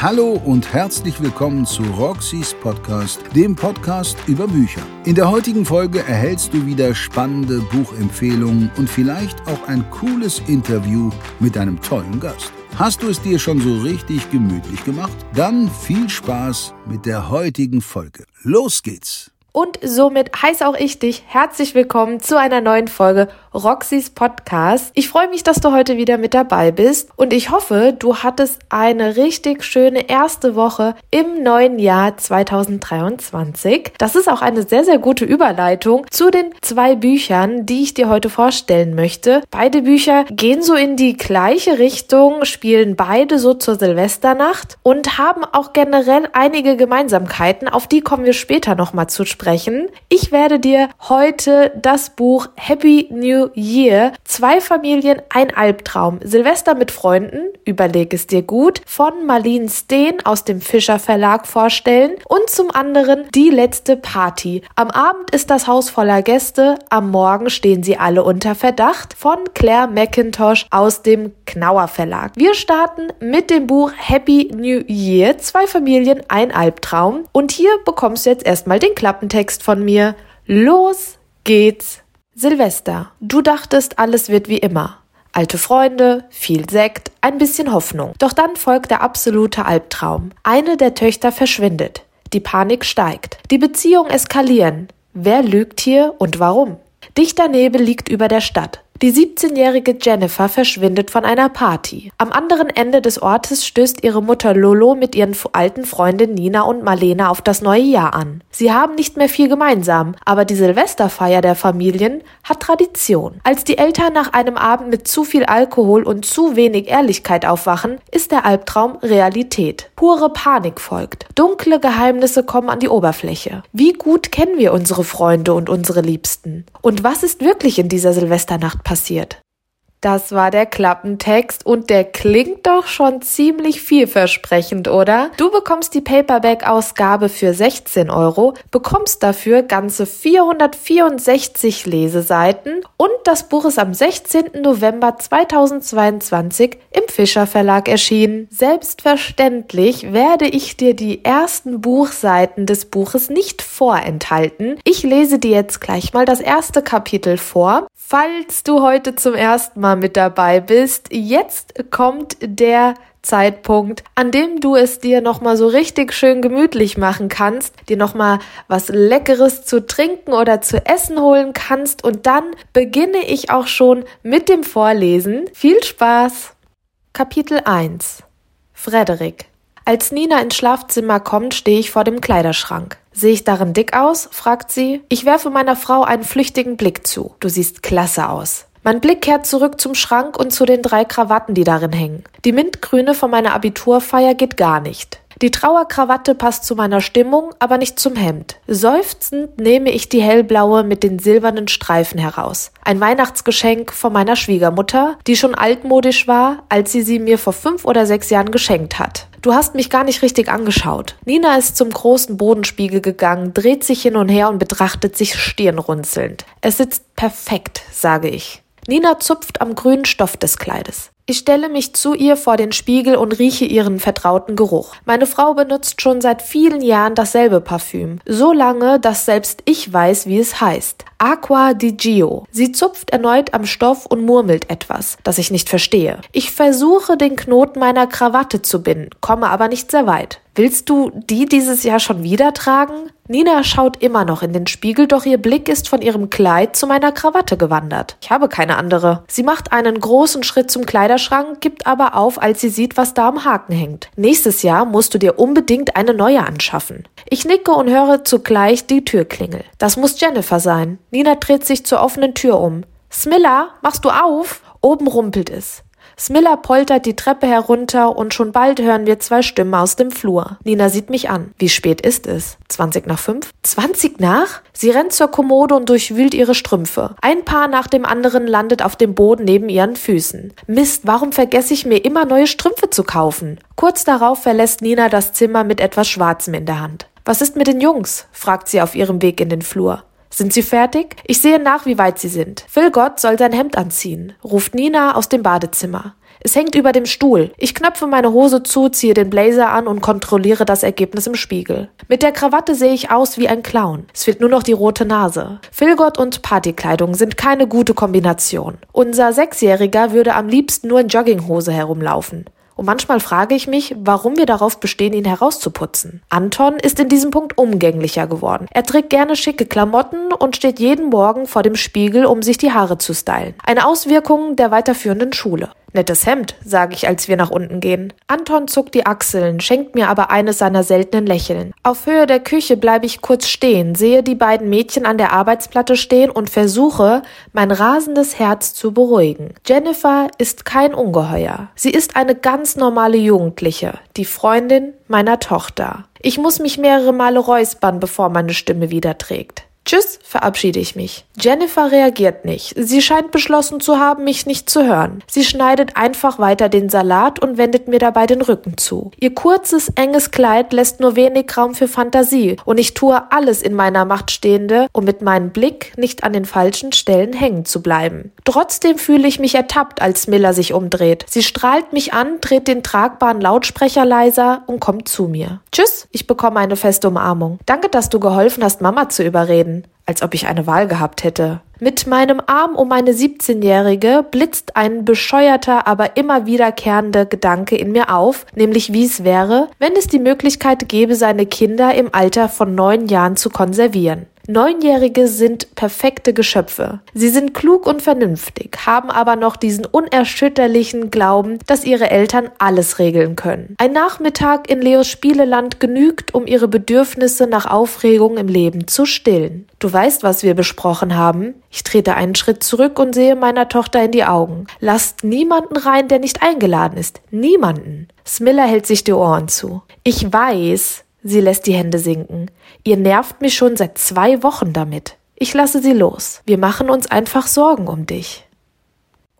Hallo und herzlich willkommen zu Roxys Podcast, dem Podcast über Bücher. In der heutigen Folge erhältst du wieder spannende Buchempfehlungen und vielleicht auch ein cooles Interview mit einem tollen Gast. Hast du es dir schon so richtig gemütlich gemacht? Dann viel Spaß mit der heutigen Folge. Los geht's! Und somit heiße auch ich dich herzlich willkommen zu einer neuen Folge Roxys Podcast. Ich freue mich, dass du heute wieder mit dabei bist und ich hoffe, du hattest eine richtig schöne erste Woche im neuen Jahr 2023. Das ist auch eine sehr, sehr gute Überleitung zu den zwei Büchern, die ich dir heute vorstellen möchte. Beide Bücher gehen so in die gleiche Richtung, spielen beide so zur Silvesternacht und haben auch generell einige Gemeinsamkeiten, auf die kommen wir später nochmal zu sprechen. Ich werde dir heute das Buch Happy New Year, zwei Familien, ein Albtraum, Silvester mit Freunden, überleg es dir gut, von Marlene Steen aus dem Fischer Verlag vorstellen und zum anderen Die letzte Party. Am Abend ist das Haus voller Gäste, am Morgen stehen sie alle unter Verdacht von Claire McIntosh aus dem Knauer Verlag. Wir starten mit dem Buch Happy New Year, zwei Familien, ein Albtraum und hier bekommst du jetzt erstmal den Klappentext Text von mir. Los geht's. Silvester. Du dachtest, alles wird wie immer. Alte Freunde, viel Sekt, ein bisschen Hoffnung. Doch dann folgt der absolute Albtraum. Eine der Töchter verschwindet. Die Panik steigt. Die Beziehungen eskalieren. Wer lügt hier und warum? Dichter Nebel liegt über der Stadt. Die 17-jährige Jennifer verschwindet von einer Party. Am anderen Ende des Ortes stößt ihre Mutter Lolo mit ihren alten Freundinnen Nina und Marlene auf das neue Jahr an. Sie haben nicht mehr viel gemeinsam, aber die Silvesterfeier der Familien hat Tradition. Als die Eltern nach einem Abend mit zu viel Alkohol und zu wenig Ehrlichkeit aufwachen, ist der Albtraum Realität. Pure Panik folgt. Dunkle Geheimnisse kommen an die Oberfläche. Wie gut kennen wir unsere Freunde und unsere Liebsten? Und was ist wirklich in dieser Silvesternacht passiert. Das war der Klappentext und der klingt doch schon ziemlich vielversprechend, oder? Du bekommst die Paperback-Ausgabe für 16 Euro, bekommst dafür ganze 464 Leseseiten und das Buch ist am 16. November 2022 im Fischer Verlag erschienen. Selbstverständlich werde ich dir die ersten Buchseiten des Buches nicht vorenthalten. Ich lese dir jetzt gleich mal das erste Kapitel vor. Falls du heute zum ersten Mal mit dabei bist, jetzt kommt der Zeitpunkt, an dem du es dir nochmal so richtig schön gemütlich machen kannst, dir nochmal was Leckeres zu trinken oder zu essen holen kannst und dann beginne ich auch schon mit dem Vorlesen. Viel Spaß! Kapitel 1 Frederik als Nina ins Schlafzimmer kommt, stehe ich vor dem Kleiderschrank. Sehe ich darin dick aus? fragt sie. Ich werfe meiner Frau einen flüchtigen Blick zu. Du siehst klasse aus. Mein Blick kehrt zurück zum Schrank und zu den drei Krawatten, die darin hängen. Die mintgrüne von meiner Abiturfeier geht gar nicht. Die Trauerkrawatte passt zu meiner Stimmung, aber nicht zum Hemd. Seufzend nehme ich die hellblaue mit den silbernen Streifen heraus. Ein Weihnachtsgeschenk von meiner Schwiegermutter, die schon altmodisch war, als sie sie mir vor fünf oder sechs Jahren geschenkt hat. Du hast mich gar nicht richtig angeschaut. Nina ist zum großen Bodenspiegel gegangen, dreht sich hin und her und betrachtet sich stirnrunzelnd. Es sitzt perfekt, sage ich. Nina zupft am grünen Stoff des Kleides. Ich stelle mich zu ihr vor den Spiegel und rieche ihren vertrauten Geruch. Meine Frau benutzt schon seit vielen Jahren dasselbe Parfüm. So lange, dass selbst ich weiß, wie es heißt. Aqua di Gio. Sie zupft erneut am Stoff und murmelt etwas, das ich nicht verstehe. Ich versuche, den Knoten meiner Krawatte zu binden, komme aber nicht sehr weit. Willst du die dieses Jahr schon wieder tragen? Nina schaut immer noch in den Spiegel, doch ihr Blick ist von ihrem Kleid zu meiner Krawatte gewandert. Ich habe keine andere. Sie macht einen großen Schritt zum Kleiderschrank, gibt aber auf, als sie sieht, was da am Haken hängt. Nächstes Jahr musst du dir unbedingt eine neue anschaffen. Ich nicke und höre zugleich die Türklingel. Das muss Jennifer sein. Nina dreht sich zur offenen Tür um. Smilla, machst du auf? Oben rumpelt es. Smilla poltert die Treppe herunter und schon bald hören wir zwei Stimmen aus dem Flur. Nina sieht mich an. Wie spät ist es? 20 nach 5? 20 nach? Sie rennt zur Kommode und durchwühlt ihre Strümpfe. Ein Paar nach dem anderen landet auf dem Boden neben ihren Füßen. Mist, warum vergesse ich mir immer neue Strümpfe zu kaufen? Kurz darauf verlässt Nina das Zimmer mit etwas Schwarzem in der Hand. Was ist mit den Jungs? fragt sie auf ihrem Weg in den Flur. Sind Sie fertig? Ich sehe nach, wie weit Sie sind. Phil Gott soll sein Hemd anziehen, ruft Nina aus dem Badezimmer. Es hängt über dem Stuhl. Ich knöpfe meine Hose zu, ziehe den Blazer an und kontrolliere das Ergebnis im Spiegel. Mit der Krawatte sehe ich aus wie ein Clown. Es fehlt nur noch die rote Nase. Filgott und Partykleidung sind keine gute Kombination. Unser Sechsjähriger würde am liebsten nur in Jogginghose herumlaufen. Und manchmal frage ich mich, warum wir darauf bestehen, ihn herauszuputzen. Anton ist in diesem Punkt umgänglicher geworden. Er trägt gerne schicke Klamotten und steht jeden Morgen vor dem Spiegel, um sich die Haare zu stylen. Eine Auswirkung der weiterführenden Schule. Nettes Hemd, sage ich, als wir nach unten gehen. Anton zuckt die Achseln, schenkt mir aber eines seiner seltenen Lächeln. Auf Höhe der Küche bleibe ich kurz stehen, sehe die beiden Mädchen an der Arbeitsplatte stehen und versuche, mein rasendes Herz zu beruhigen. Jennifer ist kein Ungeheuer. Sie ist eine ganz normale Jugendliche, die Freundin meiner Tochter. Ich muss mich mehrere Male räuspern, bevor meine Stimme wieder trägt. Tschüss, verabschiede ich mich. Jennifer reagiert nicht. Sie scheint beschlossen zu haben, mich nicht zu hören. Sie schneidet einfach weiter den Salat und wendet mir dabei den Rücken zu. Ihr kurzes, enges Kleid lässt nur wenig Raum für Fantasie und ich tue alles in meiner Macht Stehende, um mit meinem Blick nicht an den falschen Stellen hängen zu bleiben. Trotzdem fühle ich mich ertappt, als Miller sich umdreht. Sie strahlt mich an, dreht den tragbaren Lautsprecher leiser und kommt zu mir. Tschüss, ich bekomme eine feste Umarmung. Danke, dass du geholfen hast, Mama zu überreden als ob ich eine Wahl gehabt hätte. Mit meinem Arm um meine 17-Jährige blitzt ein bescheuerter, aber immer wiederkehrender Gedanke in mir auf, nämlich wie es wäre, wenn es die Möglichkeit gäbe, seine Kinder im Alter von neun Jahren zu konservieren. Neunjährige sind perfekte Geschöpfe. Sie sind klug und vernünftig, haben aber noch diesen unerschütterlichen Glauben, dass ihre Eltern alles regeln können. Ein Nachmittag in Leos Spieleland genügt, um ihre Bedürfnisse nach Aufregung im Leben zu stillen. Du weißt, was wir besprochen haben? Ich trete einen Schritt zurück und sehe meiner Tochter in die Augen. Lasst niemanden rein, der nicht eingeladen ist. Niemanden. Smilla hält sich die Ohren zu. Ich weiß, Sie lässt die Hände sinken. Ihr nervt mich schon seit zwei Wochen damit. Ich lasse sie los. Wir machen uns einfach Sorgen um dich.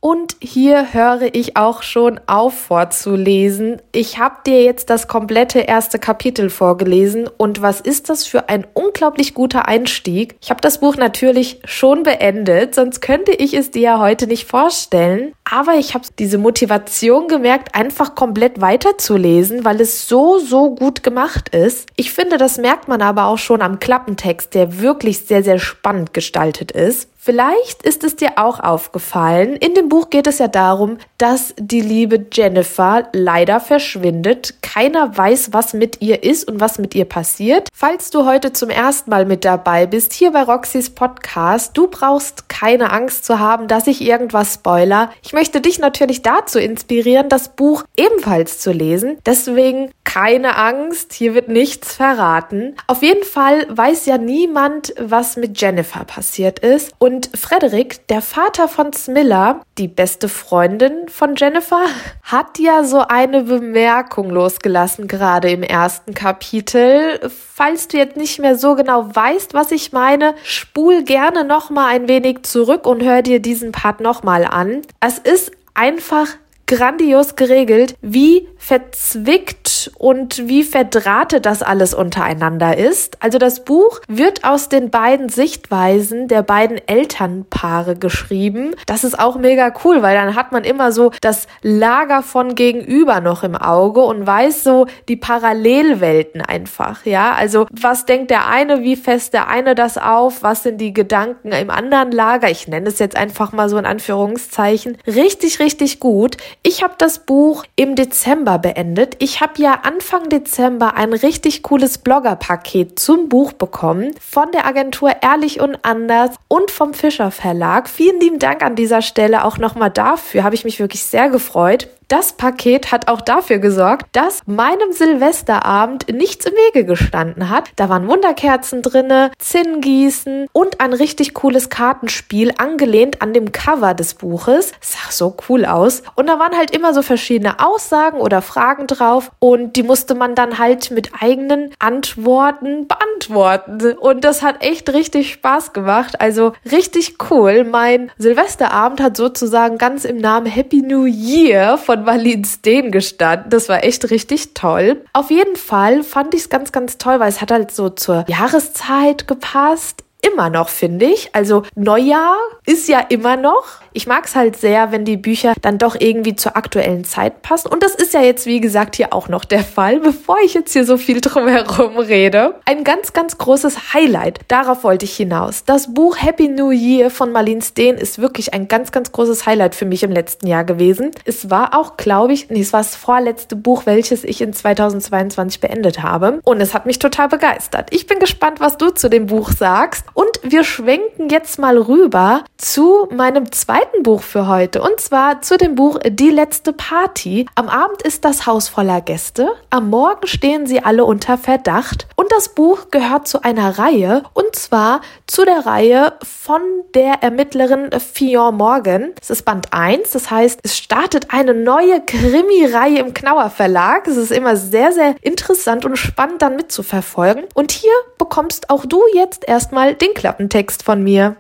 Und hier höre ich auch schon auf vorzulesen. Ich habe dir jetzt das komplette erste Kapitel vorgelesen und was ist das für ein unglaublich guter Einstieg? Ich habe das Buch natürlich schon beendet, sonst könnte ich es dir ja heute nicht vorstellen. Aber ich habe diese Motivation gemerkt, einfach komplett weiterzulesen, weil es so, so gut gemacht ist. Ich finde, das merkt man aber auch schon am Klappentext, der wirklich sehr, sehr spannend gestaltet ist. Vielleicht ist es dir auch aufgefallen, in dem Buch geht es ja darum, dass die liebe Jennifer leider verschwindet. Keiner weiß, was mit ihr ist und was mit ihr passiert. Falls du heute zum ersten Mal mit dabei bist, hier bei Roxys Podcast, du brauchst keine Angst zu haben, dass ich irgendwas spoiler. Ich möchte dich natürlich dazu inspirieren, das Buch ebenfalls zu lesen. Deswegen keine Angst, hier wird nichts verraten. Auf jeden Fall weiß ja niemand, was mit Jennifer passiert ist. Und Frederik, der Vater von Smilla, die beste Freundin von Jennifer, hat ja so eine Bemerkung losgelassen, gerade im ersten Kapitel. Falls du jetzt nicht mehr so genau weißt, was ich meine, spul gerne noch mal ein wenig zurück und hör dir diesen Part noch mal an. Es ist einfach grandios geregelt, wie verzwickt und wie verdrahtet das alles untereinander ist. Also das Buch wird aus den beiden Sichtweisen der beiden Elternpaare geschrieben. Das ist auch mega cool, weil dann hat man immer so das Lager von gegenüber noch im Auge und weiß so die Parallelwelten einfach, ja? Also was denkt der eine, wie fest der eine das auf, was sind die Gedanken im anderen Lager? Ich nenne es jetzt einfach mal so in Anführungszeichen. Richtig, richtig gut. Ich habe das Buch im Dezember beendet. Ich habe ja Anfang Dezember ein richtig cooles Blogger-Paket zum Buch bekommen von der Agentur Ehrlich und Anders und vom Fischer Verlag. Vielen lieben Dank an dieser Stelle auch nochmal dafür. Habe ich mich wirklich sehr gefreut. Das Paket hat auch dafür gesorgt, dass meinem Silvesterabend nichts im Wege gestanden hat. Da waren Wunderkerzen drinne, Zinngießen und ein richtig cooles Kartenspiel angelehnt an dem Cover des Buches. Sah so cool aus. Und da waren halt immer so verschiedene Aussagen oder Fragen drauf und die musste man dann halt mit eigenen Antworten beantworten. Und das hat echt richtig Spaß gemacht. Also richtig cool. Mein Silvesterabend hat sozusagen ganz im Namen Happy New Year von von Marlins Dehn gestanden. Das war echt richtig toll. Auf jeden Fall fand ich es ganz, ganz toll, weil es hat halt so zur Jahreszeit gepasst immer noch, finde ich. Also Neujahr ist ja immer noch. Ich mag es halt sehr, wenn die Bücher dann doch irgendwie zur aktuellen Zeit passen. Und das ist ja jetzt, wie gesagt, hier auch noch der Fall, bevor ich jetzt hier so viel drum herum rede. Ein ganz, ganz großes Highlight. Darauf wollte ich hinaus. Das Buch Happy New Year von Marlene Steen ist wirklich ein ganz, ganz großes Highlight für mich im letzten Jahr gewesen. Es war auch, glaube ich, nee, es war das vorletzte Buch, welches ich in 2022 beendet habe. Und es hat mich total begeistert. Ich bin gespannt, was du zu dem Buch sagst. Und wir schwenken jetzt mal rüber zu meinem zweiten Buch für heute. Und zwar zu dem Buch Die letzte Party. Am Abend ist das Haus voller Gäste. Am Morgen stehen sie alle unter Verdacht. Und das Buch gehört zu einer Reihe. Und zwar zu der Reihe von der Ermittlerin Fion Morgan. Es ist Band 1. Das heißt, es startet eine neue Krimi-Reihe im Knauer Verlag. Es ist immer sehr, sehr interessant und spannend dann mitzuverfolgen. Und hier bekommst auch du jetzt erstmal den Klappentext von mir.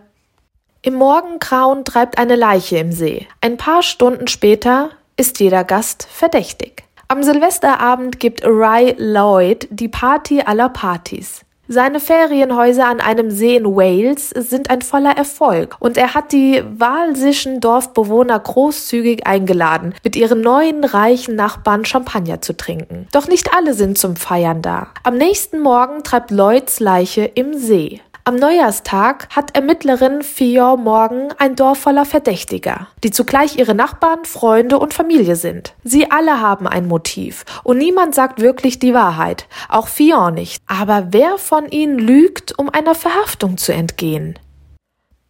Im Morgengrauen treibt eine Leiche im See. Ein paar Stunden später ist jeder Gast verdächtig. Am Silvesterabend gibt Ray Lloyd die Party aller Partys. Seine Ferienhäuser an einem See in Wales sind ein voller Erfolg und er hat die walsischen Dorfbewohner großzügig eingeladen, mit ihren neuen reichen Nachbarn Champagner zu trinken. Doch nicht alle sind zum Feiern da. Am nächsten Morgen treibt Lloyds Leiche im See. Am Neujahrstag hat Ermittlerin Fior Morgan ein Dorf voller Verdächtiger, die zugleich ihre Nachbarn, Freunde und Familie sind. Sie alle haben ein Motiv und niemand sagt wirklich die Wahrheit, auch Fior nicht. Aber wer von ihnen lügt, um einer Verhaftung zu entgehen?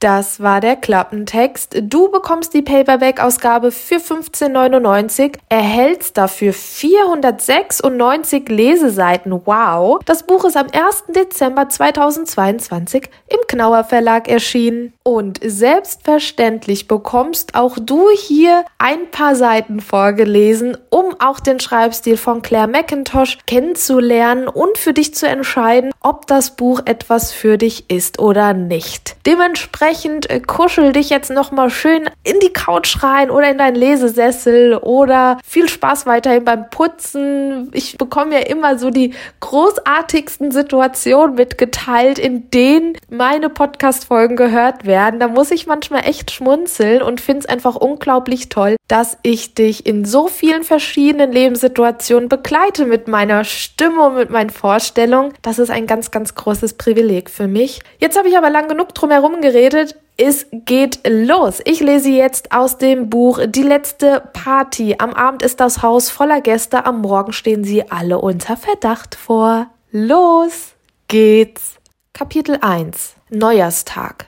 Das war der Klappentext. Du bekommst die Paperback-Ausgabe für 15,99, erhältst dafür 496 Leseseiten. Wow! Das Buch ist am 1. Dezember 2022 im Knauer Verlag erschienen. Und selbstverständlich bekommst auch du hier ein paar Seiten vorgelesen, um auch den Schreibstil von Claire McIntosh kennenzulernen und für dich zu entscheiden, ob das Buch etwas für dich ist oder nicht. Dementsprechend Dementsprechend äh, kuschel dich jetzt nochmal schön in die Couch rein oder in deinen Lesesessel oder viel Spaß weiterhin beim Putzen. Ich bekomme ja immer so die großartigsten Situationen mitgeteilt, in denen meine Podcast-Folgen gehört werden. Da muss ich manchmal echt schmunzeln und finde es einfach unglaublich toll, dass ich dich in so vielen verschiedenen Lebenssituationen begleite mit meiner Stimme und mit meinen Vorstellungen. Das ist ein ganz, ganz großes Privileg für mich. Jetzt habe ich aber lang genug drum herum geredet es geht los. Ich lese jetzt aus dem Buch Die letzte Party. Am Abend ist das Haus voller Gäste, am Morgen stehen sie alle unter Verdacht vor. Los geht's. Kapitel 1 Neujahrstag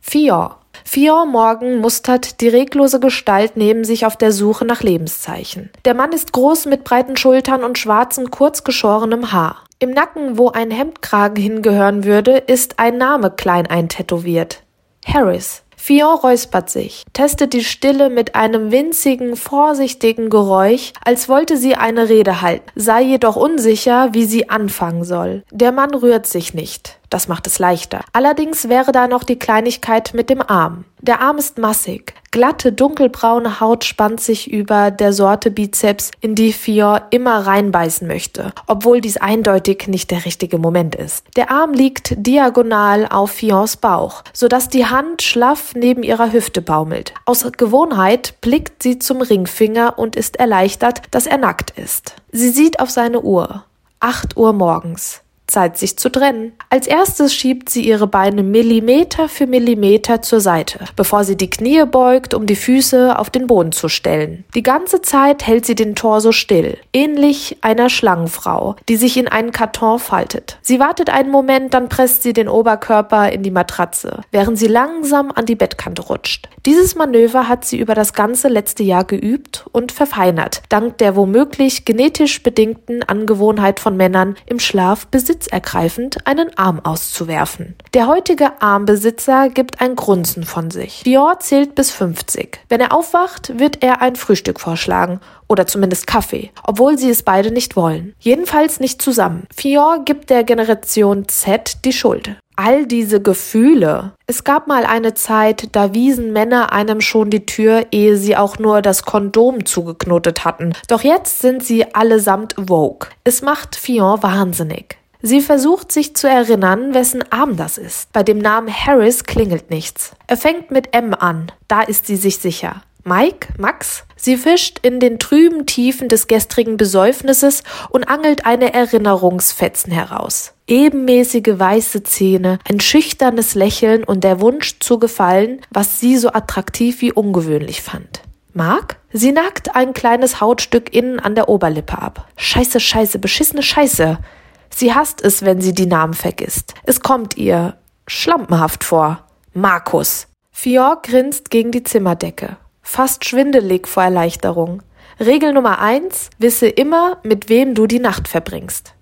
Fior Fior Morgan mustert die reglose Gestalt neben sich auf der Suche nach Lebenszeichen. Der Mann ist groß mit breiten Schultern und schwarzem, kurz geschorenem Haar. Im Nacken, wo ein Hemdkragen hingehören würde, ist ein Name klein eintätowiert. Harris. Fion räuspert sich, testet die Stille mit einem winzigen, vorsichtigen Geräusch, als wollte sie eine Rede halten, sei jedoch unsicher, wie sie anfangen soll. Der Mann rührt sich nicht. Das macht es leichter. Allerdings wäre da noch die Kleinigkeit mit dem Arm. Der Arm ist massig. Glatte, dunkelbraune Haut spannt sich über der Sorte Bizeps, in die Fior immer reinbeißen möchte, obwohl dies eindeutig nicht der richtige Moment ist. Der Arm liegt diagonal auf Fions Bauch, sodass die Hand schlaff neben ihrer Hüfte baumelt. Aus Gewohnheit blickt sie zum Ringfinger und ist erleichtert, dass er nackt ist. Sie sieht auf seine Uhr. Acht Uhr morgens. Zeit, sich zu trennen. Als erstes schiebt sie ihre Beine Millimeter für Millimeter zur Seite, bevor sie die Knie beugt, um die Füße auf den Boden zu stellen. Die ganze Zeit hält sie den Torso still, ähnlich einer Schlangenfrau, die sich in einen Karton faltet. Sie wartet einen Moment, dann presst sie den Oberkörper in die Matratze, während sie langsam an die Bettkante rutscht. Dieses Manöver hat sie über das ganze letzte Jahr geübt und verfeinert, dank der womöglich genetisch bedingten Angewohnheit von Männern im Schlaf Besitz besitzergreifend einen Arm auszuwerfen. Der heutige Armbesitzer gibt ein Grunzen von sich. Dior zählt bis 50. Wenn er aufwacht, wird er ein Frühstück vorschlagen oder zumindest Kaffee, obwohl sie es beide nicht wollen. Jedenfalls nicht zusammen. Fior gibt der Generation Z die Schuld. All diese Gefühle. Es gab mal eine Zeit, da wiesen Männer einem schon die Tür, ehe sie auch nur das Kondom zugeknotet hatten. Doch jetzt sind sie allesamt Vogue. Es macht Fion wahnsinnig. Sie versucht sich zu erinnern, wessen Arm das ist. Bei dem Namen Harris klingelt nichts. Er fängt mit M an, da ist sie sich sicher. Mike? Max? Sie fischt in den trüben Tiefen des gestrigen Besäufnisses und angelt eine Erinnerungsfetzen heraus. Ebenmäßige weiße Zähne, ein schüchternes Lächeln und der Wunsch zu gefallen, was sie so attraktiv wie ungewöhnlich fand. Mark? Sie nagt ein kleines Hautstück innen an der Oberlippe ab. Scheiße, scheiße, beschissene Scheiße. Sie hasst es, wenn sie die Namen vergisst. Es kommt ihr schlampenhaft vor. Markus. Fior grinst gegen die Zimmerdecke fast schwindelig vor Erleichterung. Regel Nummer eins, wisse immer, mit wem du die Nacht verbringst.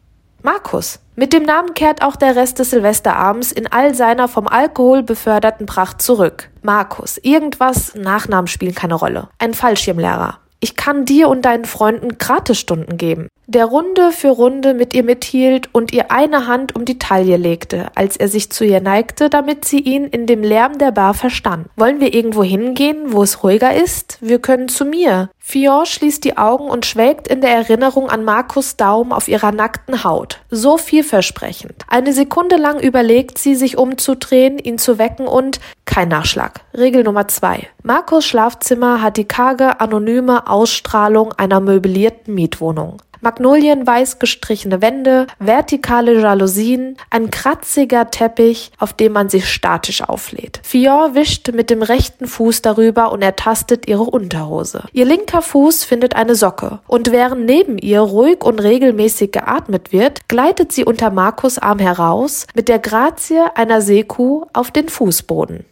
Markus. Mit dem Namen kehrt auch der Rest des Silvesterabends in all seiner vom Alkohol beförderten Pracht zurück. Markus. Irgendwas, Nachnamen spielen keine Rolle. Ein Fallschirmlehrer. Ich kann dir und deinen Freunden Gratisstunden geben. Der Runde für Runde mit ihr mithielt und ihr eine Hand um die Taille legte, als er sich zu ihr neigte, damit sie ihn in dem Lärm der Bar verstand. Wollen wir irgendwo hingehen, wo es ruhiger ist? Wir können zu mir. Fion schließt die Augen und schwelgt in der Erinnerung an Markus Daum auf ihrer nackten Haut. So vielversprechend. Eine Sekunde lang überlegt sie, sich umzudrehen, ihn zu wecken und kein Nachschlag. Regel Nummer zwei. Markus Schlafzimmer hat die karge, anonyme Ausstrahlung einer möblierten Mietwohnung. Magnolienweiß gestrichene Wände, vertikale Jalousien, ein kratziger Teppich, auf dem man sich statisch auflädt. Fior wischt mit dem rechten Fuß darüber und ertastet ihre Unterhose. Ihr linker Fuß findet eine Socke und während neben ihr ruhig und regelmäßig geatmet wird, gleitet sie unter Markus Arm heraus mit der Grazie einer Seekuh auf den Fußboden.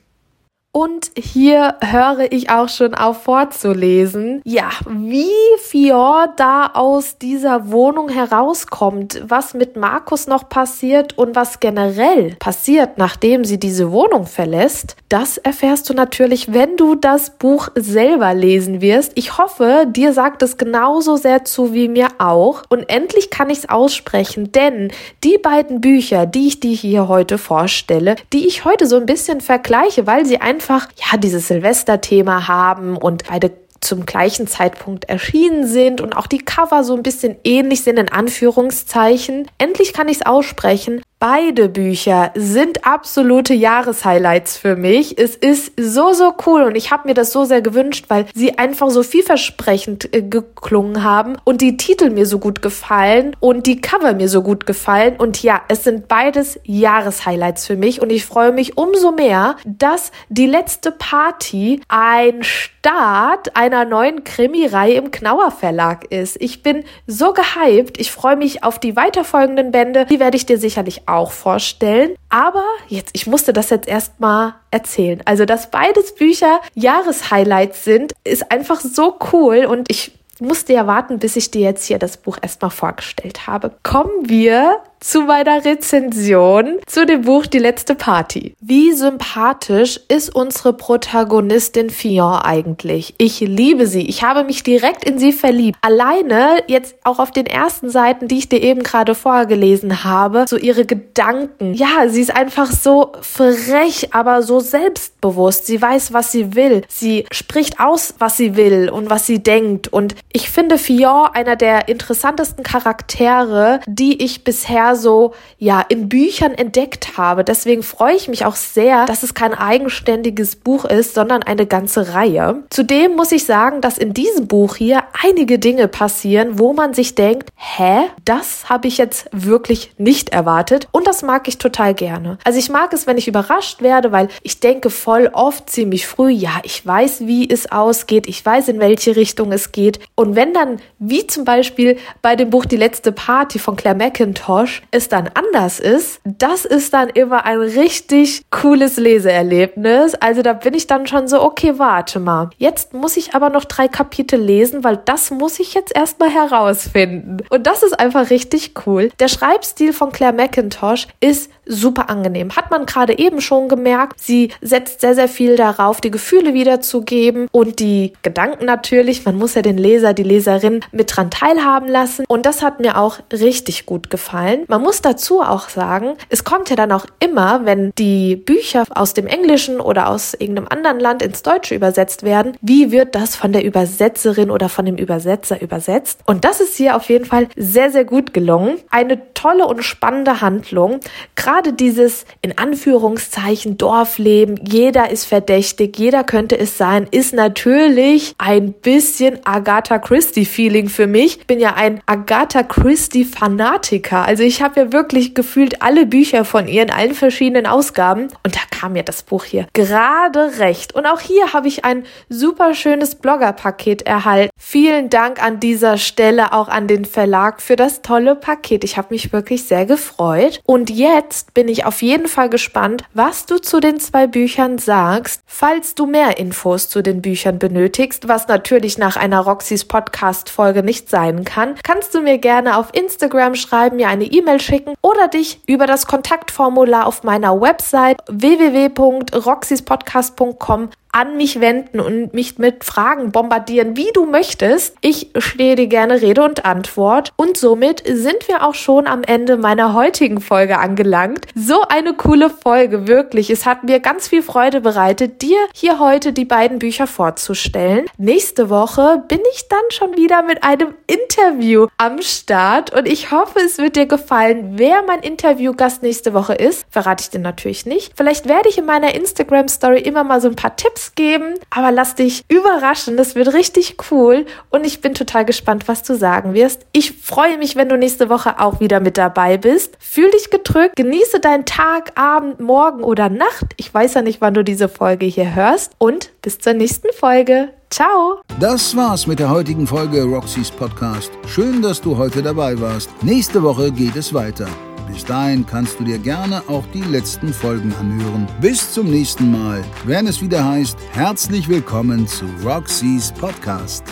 Und hier höre ich auch schon auf vorzulesen, ja, wie Fior da aus dieser Wohnung herauskommt, was mit Markus noch passiert und was generell passiert, nachdem sie diese Wohnung verlässt, das erfährst du natürlich, wenn du das Buch selber lesen wirst. Ich hoffe, dir sagt es genauso sehr zu wie mir auch. Und endlich kann ich es aussprechen, denn die beiden Bücher, die ich dir hier heute vorstelle, die ich heute so ein bisschen vergleiche, weil sie einfach einfach, ja, dieses Silvesterthema haben und beide zum gleichen Zeitpunkt erschienen sind und auch die Cover so ein bisschen ähnlich sind in Anführungszeichen. Endlich kann ich es aussprechen. Beide Bücher sind absolute Jahreshighlights für mich. Es ist so, so cool und ich habe mir das so sehr gewünscht, weil sie einfach so vielversprechend äh, geklungen haben und die Titel mir so gut gefallen und die Cover mir so gut gefallen. Und ja, es sind beides Jahreshighlights für mich und ich freue mich umso mehr, dass die letzte Party ein Start einer neuen Krimireihe im Knauer Verlag ist. Ich bin so gehypt. Ich freue mich auf die weiterfolgenden Bände. Die werde ich dir sicherlich auch vorstellen. Aber jetzt, ich musste das jetzt erstmal erzählen. Also, dass beides Bücher Jahreshighlights sind, ist einfach so cool und ich musste ja warten, bis ich dir jetzt hier das Buch erstmal vorgestellt habe. Kommen wir zu meiner Rezension zu dem Buch Die letzte Party. Wie sympathisch ist unsere Protagonistin Fion eigentlich? Ich liebe sie. Ich habe mich direkt in sie verliebt. Alleine jetzt auch auf den ersten Seiten, die ich dir eben gerade vorgelesen habe, so ihre Gedanken. Ja, sie ist einfach so frech, aber so selbstbewusst. Sie weiß, was sie will. Sie spricht aus, was sie will und was sie denkt. Und ich finde Fion einer der interessantesten Charaktere, die ich bisher so, ja, in Büchern entdeckt habe. Deswegen freue ich mich auch sehr, dass es kein eigenständiges Buch ist, sondern eine ganze Reihe. Zudem muss ich sagen, dass in diesem Buch hier einige Dinge passieren, wo man sich denkt, hä, das habe ich jetzt wirklich nicht erwartet. Und das mag ich total gerne. Also ich mag es, wenn ich überrascht werde, weil ich denke voll oft ziemlich früh, ja, ich weiß, wie es ausgeht, ich weiß, in welche Richtung es geht. Und wenn dann, wie zum Beispiel bei dem Buch Die letzte Party von Claire McIntosh, es dann anders ist, das ist dann immer ein richtig cooles Leseerlebnis. Also da bin ich dann schon so, okay, warte mal. Jetzt muss ich aber noch drei Kapitel lesen, weil das muss ich jetzt erstmal herausfinden. Und das ist einfach richtig cool. Der Schreibstil von Claire McIntosh ist super angenehm. Hat man gerade eben schon gemerkt. Sie setzt sehr, sehr viel darauf, die Gefühle wiederzugeben und die Gedanken natürlich. Man muss ja den Leser, die Leserin mit dran teilhaben lassen. Und das hat mir auch richtig gut gefallen. Man muss dazu auch sagen, es kommt ja dann auch immer, wenn die Bücher aus dem Englischen oder aus irgendeinem anderen Land ins Deutsche übersetzt werden, wie wird das von der Übersetzerin oder von dem Übersetzer übersetzt? Und das ist hier auf jeden Fall sehr, sehr gut gelungen. Eine tolle und spannende Handlung. Gerade dieses in Anführungszeichen Dorfleben, jeder ist verdächtig, jeder könnte es sein, ist natürlich ein bisschen Agatha Christie-Feeling für mich. Ich bin ja ein Agatha Christie-Fanatiker. Also ich habe ja wirklich gefühlt alle Bücher von ihr in allen verschiedenen Ausgaben. Und da kam mir das Buch hier gerade recht. Und auch hier habe ich ein super schönes Blogger-Paket erhalten. Vielen Dank an dieser Stelle auch an den Verlag für das tolle Paket. Ich habe mich wirklich sehr gefreut. Und jetzt bin ich auf jeden Fall gespannt, was du zu den zwei Büchern sagst. Falls du mehr Infos zu den Büchern benötigst, was natürlich nach einer Roxys Podcast-Folge nicht sein kann, kannst du mir gerne auf Instagram schreiben, mir eine E-Mail schicken oder dich über das Kontaktformular auf meiner Website www.roxyspodcast.com an mich wenden und mich mit Fragen bombardieren, wie du möchtest. Ich stehe dir gerne Rede und Antwort. Und somit sind wir auch schon am Ende meiner heutigen Folge angelangt. So eine coole Folge, wirklich. Es hat mir ganz viel Freude bereitet, dir hier heute die beiden Bücher vorzustellen. Nächste Woche bin ich dann schon wieder mit einem Interview am Start und ich hoffe, es wird dir gefallen. Wer mein Interviewgast nächste Woche ist, verrate ich dir natürlich nicht. Vielleicht werde ich in meiner Instagram Story immer mal so ein paar Geben, aber lass dich überraschen. Das wird richtig cool und ich bin total gespannt, was du sagen wirst. Ich freue mich, wenn du nächste Woche auch wieder mit dabei bist. Fühl dich gedrückt, genieße deinen Tag, Abend, Morgen oder Nacht. Ich weiß ja nicht, wann du diese Folge hier hörst und bis zur nächsten Folge. Ciao! Das war's mit der heutigen Folge Roxys Podcast. Schön, dass du heute dabei warst. Nächste Woche geht es weiter. Bis dahin kannst du dir gerne auch die letzten Folgen anhören. Bis zum nächsten Mal, wenn es wieder heißt, herzlich willkommen zu Roxys Podcast.